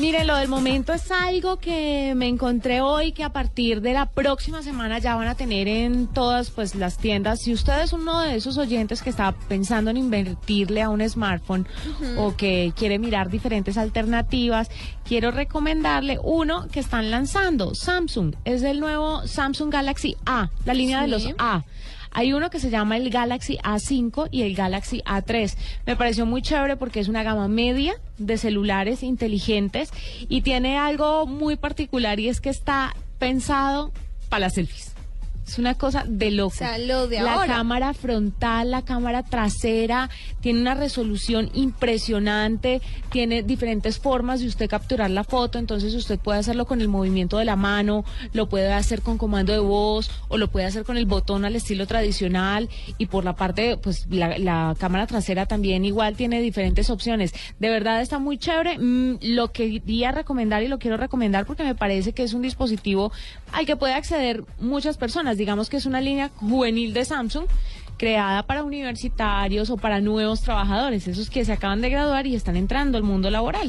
Mire, lo del momento es algo que me encontré hoy que a partir de la próxima semana ya van a tener en todas pues las tiendas. Si usted es uno de esos oyentes que está pensando en invertirle a un smartphone o que quiere mirar diferentes alternativas, quiero recomendarle uno que están lanzando, Samsung. Es el nuevo Samsung Galaxy A, la línea de los A. Hay uno que se llama el Galaxy A5 y el Galaxy A3. Me pareció muy chévere porque es una gama media de celulares inteligentes y tiene algo muy particular y es que está pensado para las selfies. Es una cosa de loco. O sea, lo de la ahora. cámara frontal, la cámara trasera, tiene una resolución impresionante, tiene diferentes formas de usted capturar la foto, entonces usted puede hacerlo con el movimiento de la mano, lo puede hacer con comando de voz o lo puede hacer con el botón al estilo tradicional y por la parte, pues la, la cámara trasera también igual tiene diferentes opciones. De verdad está muy chévere. Mm, lo quería recomendar y lo quiero recomendar porque me parece que es un dispositivo al que puede acceder muchas personas. Digamos que es una línea juvenil de Samsung creada para universitarios o para nuevos trabajadores, esos que se acaban de graduar y están entrando al mundo laboral.